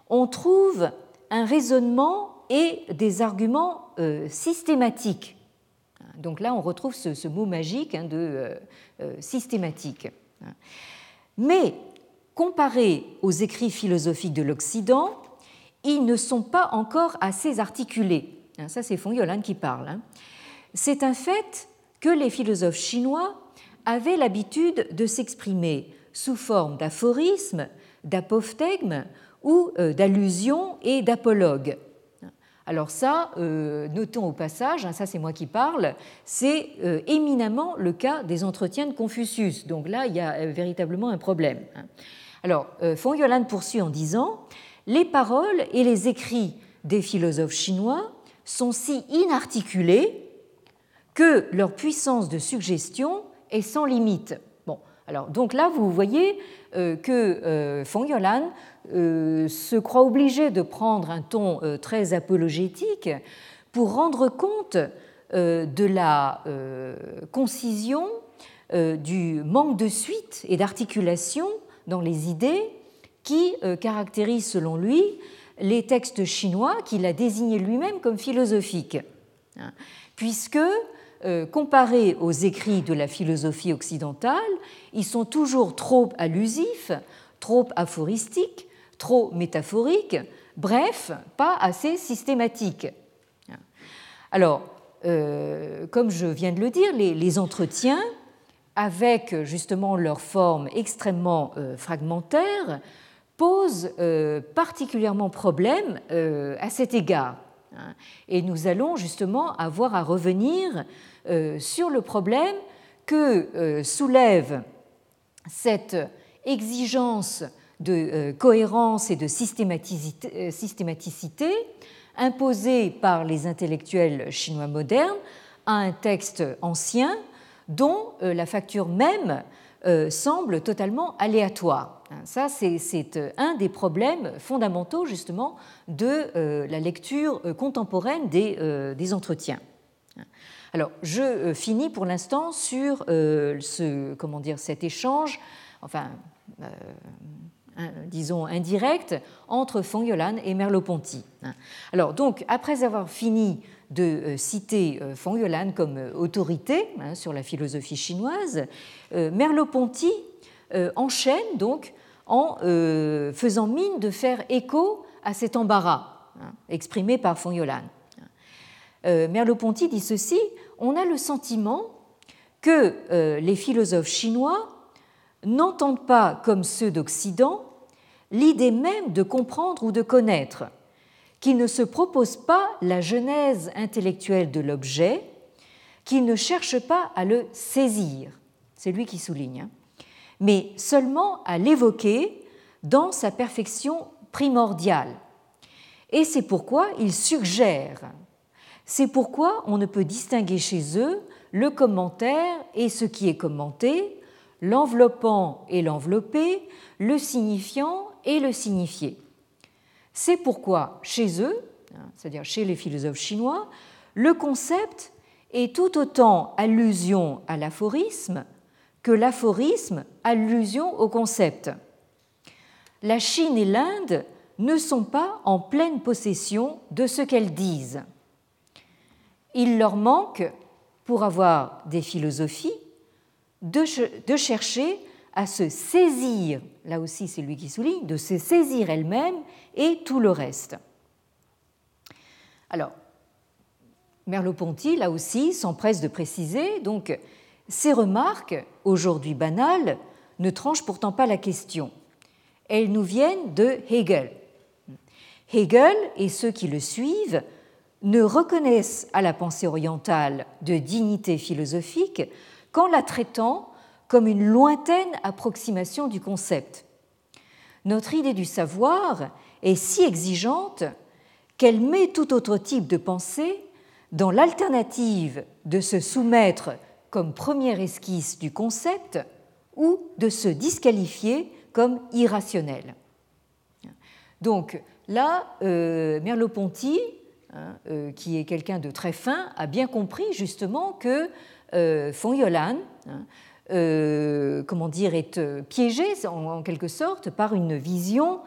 on trouve un raisonnement et des arguments euh, systématiques. Donc là, on retrouve ce, mot magique hein, de systématique. Mais comparés aux écrits philosophiques de l'Occident, ils ne sont pas encore assez articulés. Hein, ça, c'est Fong Yolan qui parle. Hein. C'est un fait que les philosophes chinois avaient l'habitude de s'exprimer sous forme d'aphorismes, d'apophthegmes ou euh, d'allusions et d'apologues. Alors ça, euh, notons au passage, hein, ça c'est moi qui parle, c'est euh, éminemment le cas des entretiens de Confucius. Donc là, il y a euh, véritablement un problème. Hein. Alors, Fong Yolan poursuit en disant Les paroles et les écrits des philosophes chinois sont si inarticulés que leur puissance de suggestion est sans limite. Alors donc là, vous voyez que Fong Yolan euh, se croit obligé de prendre un ton euh, très apologétique pour rendre compte euh, de la concision, du manque de suite et d'articulation dans les idées qui caractérisent selon lui les textes chinois qu'il a désignés lui-même comme philosophiques. Hein, puisque, comparés aux écrits de la philosophie occidentale, ils sont toujours trop allusifs, trop aphoristiques, trop métaphorique, bref, pas assez systématique. Alors, euh, comme je viens de le dire, les, entretiens avec justement leur forme extrêmement fragmentaire, posent particulièrement problème à cet égard. Hein. Et nous allons justement avoir à revenir sur le problème que soulève cette exigence de cohérence et de systématicité imposée par les intellectuels chinois modernes à un texte ancien dont euh, la facture même euh, semble totalement aléatoire. Hein, ça, c'est euh, un des problèmes fondamentaux justement de la lecture contemporaine des, entretiens. Alors, je finis pour l'instant sur ce, comment dire, cet échange, enfin, disons indirect, entre Fong-Yolan et Merleau-Ponty. Hein. Alors, donc, après avoir fini de euh, citer euh, Fong Yolan comme euh, autorité hein, sur la philosophie chinoise, Merleau-Ponty enchaîne donc en faisant mine de faire écho à cet embarras hein, exprimé par Fong Yolan. Merleau-Ponty dit ceci on a le sentiment que les philosophes chinois n'entendent pas, comme ceux d'Occident, l'idée même de comprendre ou de connaître qu'il ne se propose pas la genèse intellectuelle de l'objet, qu'il ne cherche pas à le saisir, c'est lui qui souligne, hein, mais seulement à l'évoquer dans sa perfection primordiale. Et c'est pourquoi il suggère, c'est pourquoi on ne peut distinguer chez eux le commentaire et ce qui est commenté, l'enveloppant et l'enveloppé, le signifiant et le signifié. C'est pourquoi chez eux, c'est-à-dire chez les philosophes chinois, le concept est tout autant allusion à l'aphorisme que l'aphorisme allusion au concept. La Chine et l'Inde ne sont pas en pleine possession de ce qu'elles disent. Il leur manque, pour avoir des philosophies, de, chercher à se saisir, là aussi c'est lui qui souligne, de se saisir elle-même et tout le reste. Alors, Merleau-Ponty, là aussi, s'empresse de préciser, donc, ces remarques, aujourd'hui banales, ne tranchent pourtant pas la question. Elles nous viennent de Hegel. Hegel et ceux qui le suivent ne reconnaissent à la pensée orientale de dignité philosophique qu'en la traitant comme une lointaine approximation du concept. Notre idée du savoir est si exigeante qu'elle met tout autre type de pensée dans l'alternative de se soumettre comme première esquisse du concept ou de se disqualifier comme irrationnel. Donc là, euh, Merleau-Ponty, hein, euh, qui est quelqu'un de très fin, a bien compris justement que euh, Fong-Yolan hein, euh, comment dire, est euh, piégé en, quelque sorte par une vision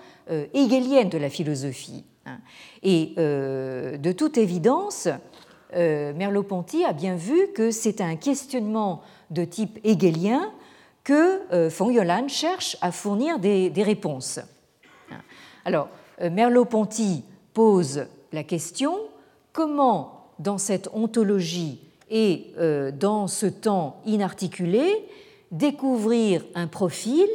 hegelienne de la philosophie. Hein. Et de toute évidence, Merleau-Ponty a bien vu que c'est un questionnement de type hegelien que Fong-Yolan cherche à fournir des, des réponses. Alors, Merleau-Ponty pose la question comment, dans cette ontologie et euh, dans ce temps inarticulé, découvrir un profil,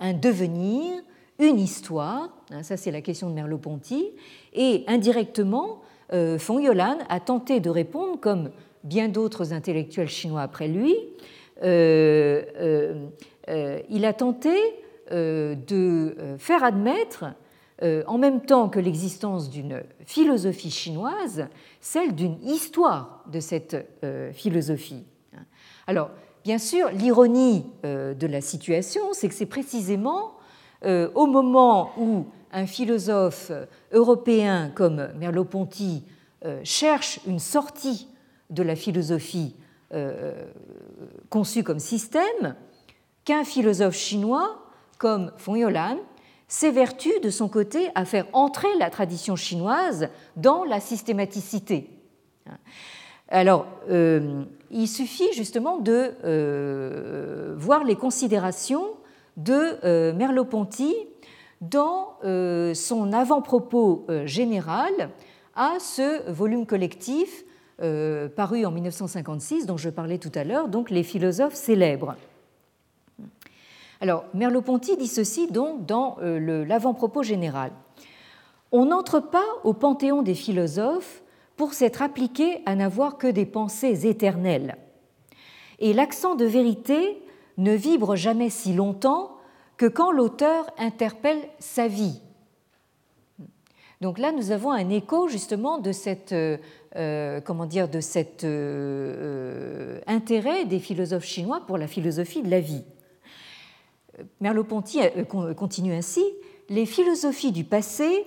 un devenir, une histoire, hein, ça c'est la question de Merleau-Ponty, et indirectement, euh, Fong Yolan a tenté de répondre, comme bien d'autres intellectuels chinois après lui, euh, il a tenté de faire admettre, en même temps que l'existence d'une philosophie chinoise, celle d'une histoire de cette euh, philosophie. Alors, bien sûr, l'ironie euh, de la situation, c'est que c'est précisément euh, au moment où un philosophe européen comme Merleau-Ponty cherche une sortie de la philosophie conçue comme système, qu'un philosophe chinois comme Fong Yolan s'évertue de son côté à faire entrer la tradition chinoise dans la systématicité. Alors, euh, il suffit justement de euh, voir les considérations de euh, Merleau-Ponty dans son avant-propos général à ce volume collectif paru en 1956 dont je parlais tout à l'heure, donc les philosophes célèbres. Alors, Merleau-Ponty dit ceci donc dans l'avant-propos général. On n'entre pas au panthéon des philosophes pour s'être appliqué à n'avoir que des pensées éternelles. Et l'accent de vérité ne vibre jamais si longtemps que quand l'auteur interpelle sa vie. Donc là, nous avons un écho justement de euh, euh, cet euh, intérêt des philosophes chinois pour la philosophie de la vie. Merleau-Ponty continue ainsi les philosophies du passé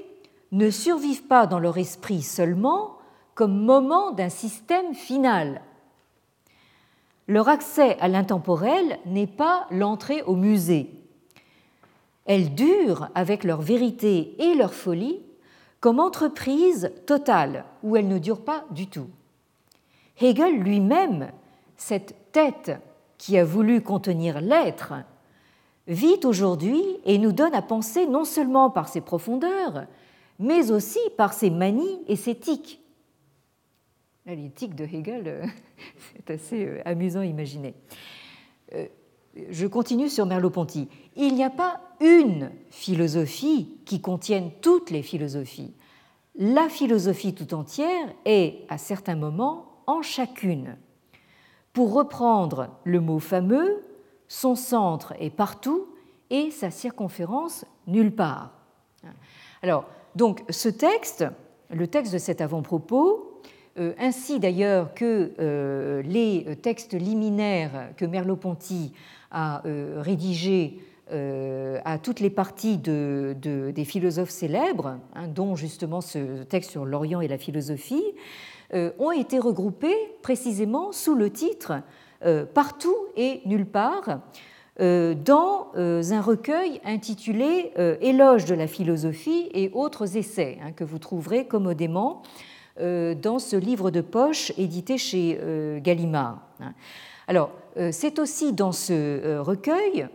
ne survivent pas dans leur esprit seulement comme moment d'un système final. Leur accès à l'intemporel n'est pas l'entrée au musée. Elles durent avec leur vérité et leur folie comme entreprise totale où elles ne durent pas du tout. Hegel lui-même, cette tête qui a voulu contenir l'être, vit aujourd'hui et nous donne à penser non seulement par ses profondeurs, mais aussi par ses manies et ses tics. L'éthique de Hegel, euh, c'est assez euh, amusant à imaginer. Euh, je continue sur Merleau-Ponty. Il n'y a pas une philosophie qui contienne toutes les philosophies. La philosophie tout entière est, à certains moments, en chacune. Pour reprendre le mot fameux, son centre est partout et sa circonférence nulle part. Alors, donc ce texte, le texte de cet avant-propos, euh, ainsi d'ailleurs que euh, les textes liminaires que Merleau-Ponty a euh, rédigés à toutes les parties des philosophes célèbres, hein, dont justement ce texte sur l'Orient et la philosophie, ont été regroupés précisément sous le titre Partout et nulle part, euh, dans euh, un recueil intitulé euh, Éloge de la philosophie et autres essais, hein, que vous trouverez commodément dans ce livre de poche édité chez Gallimard. Hein. Alors, c'est aussi dans ce recueil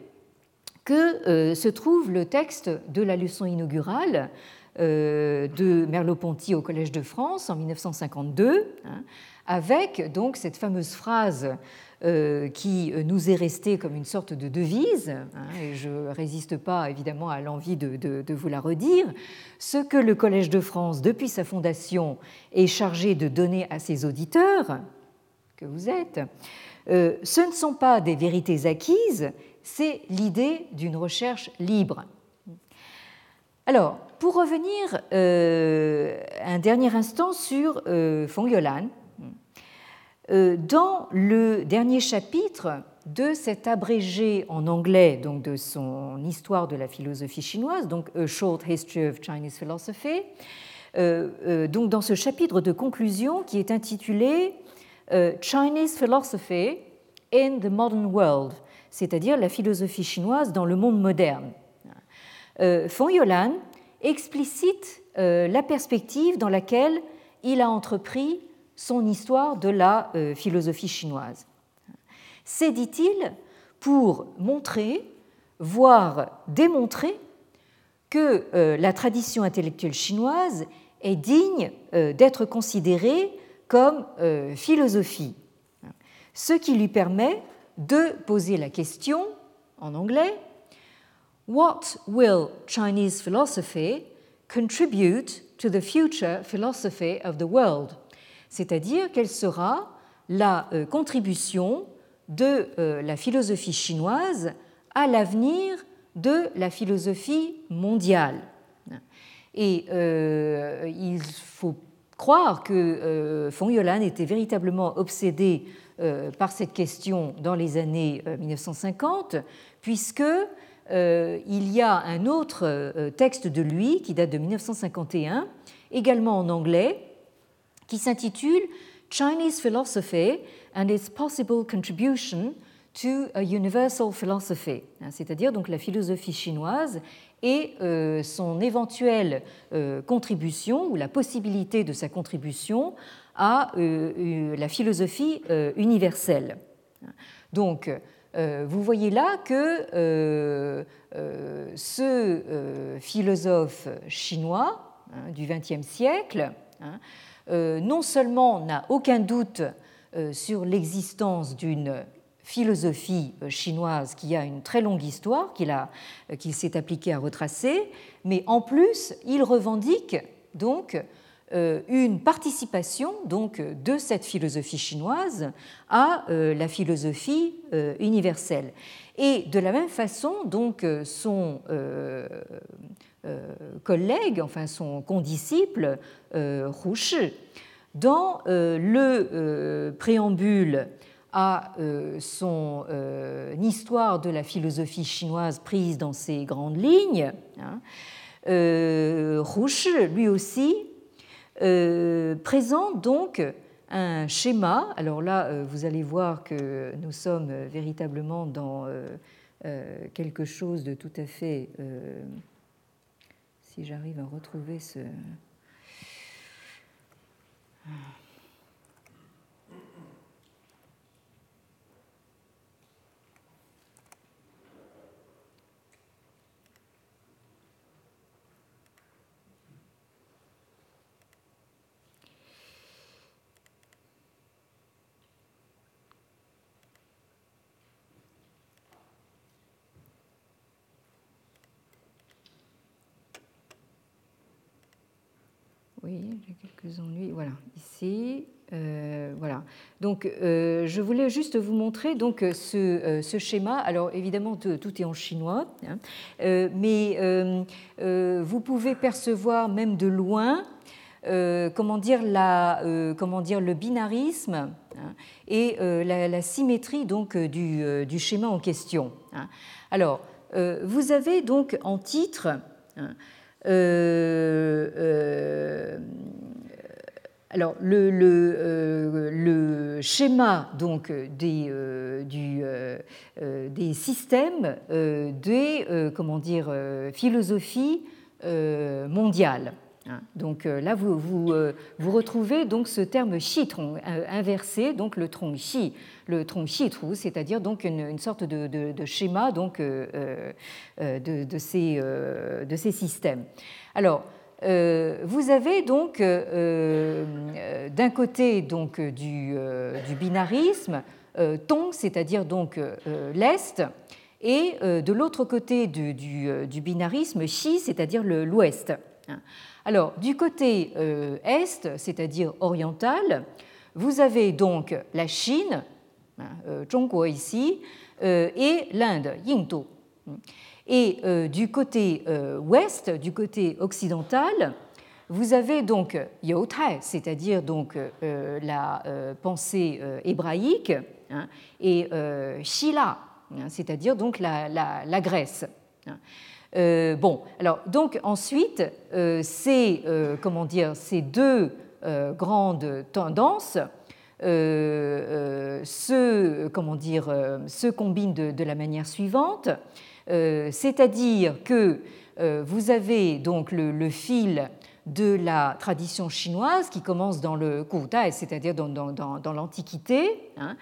que se trouve le texte de la leçon inaugurale de Merleau-Ponty au Collège de France en 1952, hein, avec donc cette fameuse phrase euh, qui nous est resté comme une sorte de devise, hein, et je ne résiste pas évidemment à l'envie de, vous la redire, ce que le Collège de France, depuis sa fondation, est chargé de donner à ses auditeurs, que vous êtes, euh, ce ne sont pas des vérités acquises, c'est l'idée d'une recherche libre. Alors, pour revenir euh, un dernier instant sur euh, euh, dans le dernier chapitre de cet abrégé en anglais donc de son histoire de la philosophie chinoise, donc A Short History of Chinese Philosophy, euh, euh, donc dans ce chapitre de conclusion qui est intitulé Chinese Philosophy in the Modern World, c'est-à-dire la philosophie chinoise dans le monde moderne. Feng Yolan explicite la perspective dans laquelle il a entrepris son histoire de la euh, philosophie chinoise. C'est, dit-il, pour montrer, voire démontrer que euh, la tradition intellectuelle chinoise est digne euh, d'être considérée comme philosophie, ce qui lui permet de poser la question en anglais What will Chinese philosophy contribute to the future philosophy of the world? C'est-à-dire quelle sera la euh, contribution de euh, la philosophie chinoise à l'avenir de la philosophie mondiale. Et euh, il faut croire que Feng Yolan était véritablement obsédé par cette question dans les années 1950, puisque il y a un autre texte de lui qui date de 1951, également en anglais, qui s'intitule Chinese Philosophy and its Possible Contribution to a Universal Philosophy, hein, c'est-à-dire donc la philosophie chinoise et euh, son éventuelle euh, contribution ou la possibilité de sa contribution à euh, la philosophie universelle. Donc, vous voyez là que ce philosophe chinois hein, du XXe siècle hein, non seulement n'a aucun doute euh, sur l'existence d'une philosophie chinoise qui a une très longue histoire qu'il s'est appliqué à retracer, mais en plus, il revendique donc une participation donc de cette philosophie chinoise à la philosophie universelle. Et de la même façon, donc, son collègue, enfin son condisciple, Hu Shi, dans le préambule à son histoire de la philosophie chinoise prise dans ses grandes lignes, hein, Shi, lui aussi, présente donc un schéma. Alors là, euh, vous allez voir que nous sommes véritablement dans euh, euh, quelque chose de tout à fait... Si j'arrive à retrouver ce... Quelques ennuis. Voilà, ici. Euh, voilà. Donc, euh, je voulais juste vous montrer donc ce, euh, ce schéma. Alors, évidemment, tout, est en chinois, hein. mais vous pouvez percevoir même de loin, comment dire, la, comment dire, le binarisme hein, et la, symétrie donc du, du, schéma en question. Hein. Alors, vous avez donc en titre alors, le, le, euh, le, schéma donc, des, du, des systèmes des comment dire, philosophies mondiales. Donc là, vous, vous, vous, retrouvez donc ce terme chi-tron inversé, donc le tronc chi, le tronc chi-trou, c'est-à-dire donc une, sorte de, schéma donc, de, ces, de ces systèmes. Alors, euh, vous avez donc euh, euh, d'un côté donc du, binarisme ton, c'est-à-dire donc l'est, et de l'autre côté du, binarisme chi, c'est-à-dire l'ouest. Alors, du côté est, c'est-à-dire oriental, vous avez donc la Chine, hein, Zhongguo ici, et l'Inde, Yingdo. Et euh, du côté euh, ouest, du côté occidental, vous avez donc Yautai, c'est-à-dire donc euh, la pensée hébraïque, hein, et Shila, hein, c'est-à-dire donc la, Grèce. Hein. bon, alors donc ensuite, ces, comment dire, ces deux grandes tendances se, comment dire, se combinent de la manière suivante. Euh, c'est-à-dire que euh, vous avez donc le, fil de la tradition chinoise qui commence dans le Kutai, c'est-à-dire dans, l'Antiquité, hein,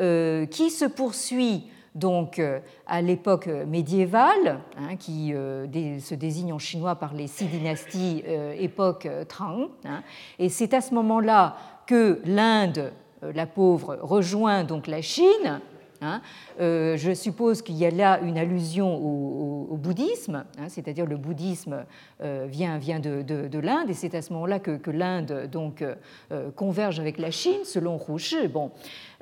euh, qui se poursuit donc à l'époque médiévale, hein, qui se désigne en chinois par les six dynasties époque Tang. Hein. et c'est à ce moment-là que l'Inde, la pauvre, rejoint donc la Chine Hein. Euh, je suppose qu'il y a là une allusion au, bouddhisme, hein, c'est-à-dire le bouddhisme euh, vient, de, de, l'Inde, et c'est à ce moment-là que, l'Inde donc euh, converge avec la Chine, selon Shi. Bon.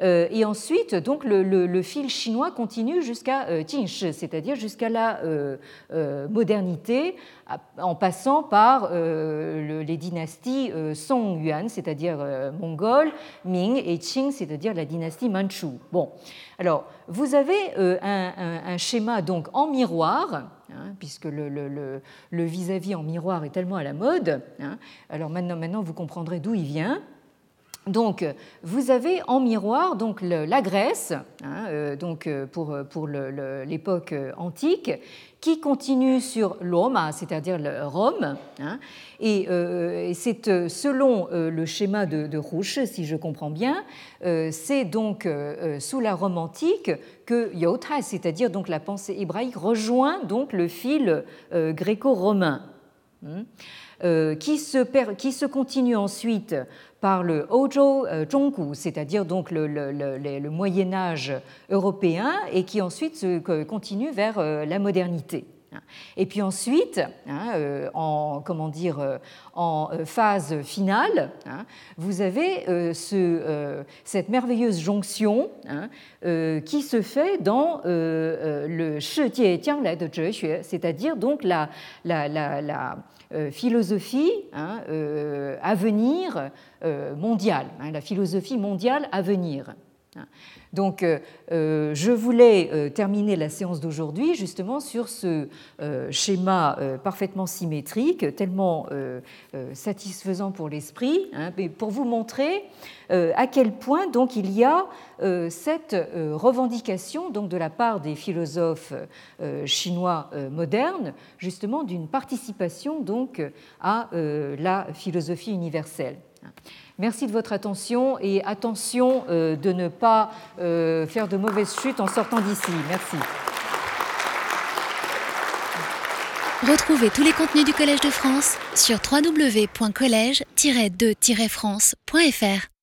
et ensuite, donc le, fil chinois continue jusqu'à Qingshi, c'est-à-dire jusqu'à la modernité, en passant par les dynasties Song Yuan, c'est-à-dire mongole, Ming, et Qing, c'est-à-dire la dynastie Manchu. Bon. Alors, vous avez euh, un, schéma donc en miroir, hein, puisque le vis-à-vis en miroir est tellement à la mode. Hein. alors maintenant, maintenant, vous comprendrez d'où il vient. Donc, vous avez en miroir donc la Grèce, hein, euh, donc euh, pour, pour l'époque antique, qui continue sur l'Oma, c'est-à-dire Rome. Hein, et, euh, c'est euh, selon euh, le schéma de, de Rouche, si je comprends bien, c'est donc sous la Rome antique que Yotra, c'est-à-dire donc la pensée hébraïque, rejoint donc le fil gréco-romain. Qui, se, qui se continue ensuite par le Hojo Zhonggu, c'est-à-dire donc le, Moyen Âge européen, et qui ensuite se continue vers la modernité. Et puis ensuite, hein, euh, en, comment dire, euh, en euh, phase finale, hein, vous avez ce, cette merveilleuse jonction hein, qui se fait dans le de c'est-à-dire donc la, la, la philosophie à venir mondiale, la philosophie mondiale à venir. Donc, euh, euh, je voulais euh, terminer la séance d'aujourd'hui justement sur ce schéma parfaitement symétrique, tellement satisfaisant pour l'esprit, hein, pour vous montrer à quel point donc il y a cette revendication donc de la part des philosophes chinois modernes, justement d'une participation donc à la philosophie universelle. Merci de votre attention et attention euh, de ne pas euh, faire de mauvaises chutes en sortant d'ici. Merci. Retrouvez tous les contenus du Collège de France sur www.colège-2-france.fr.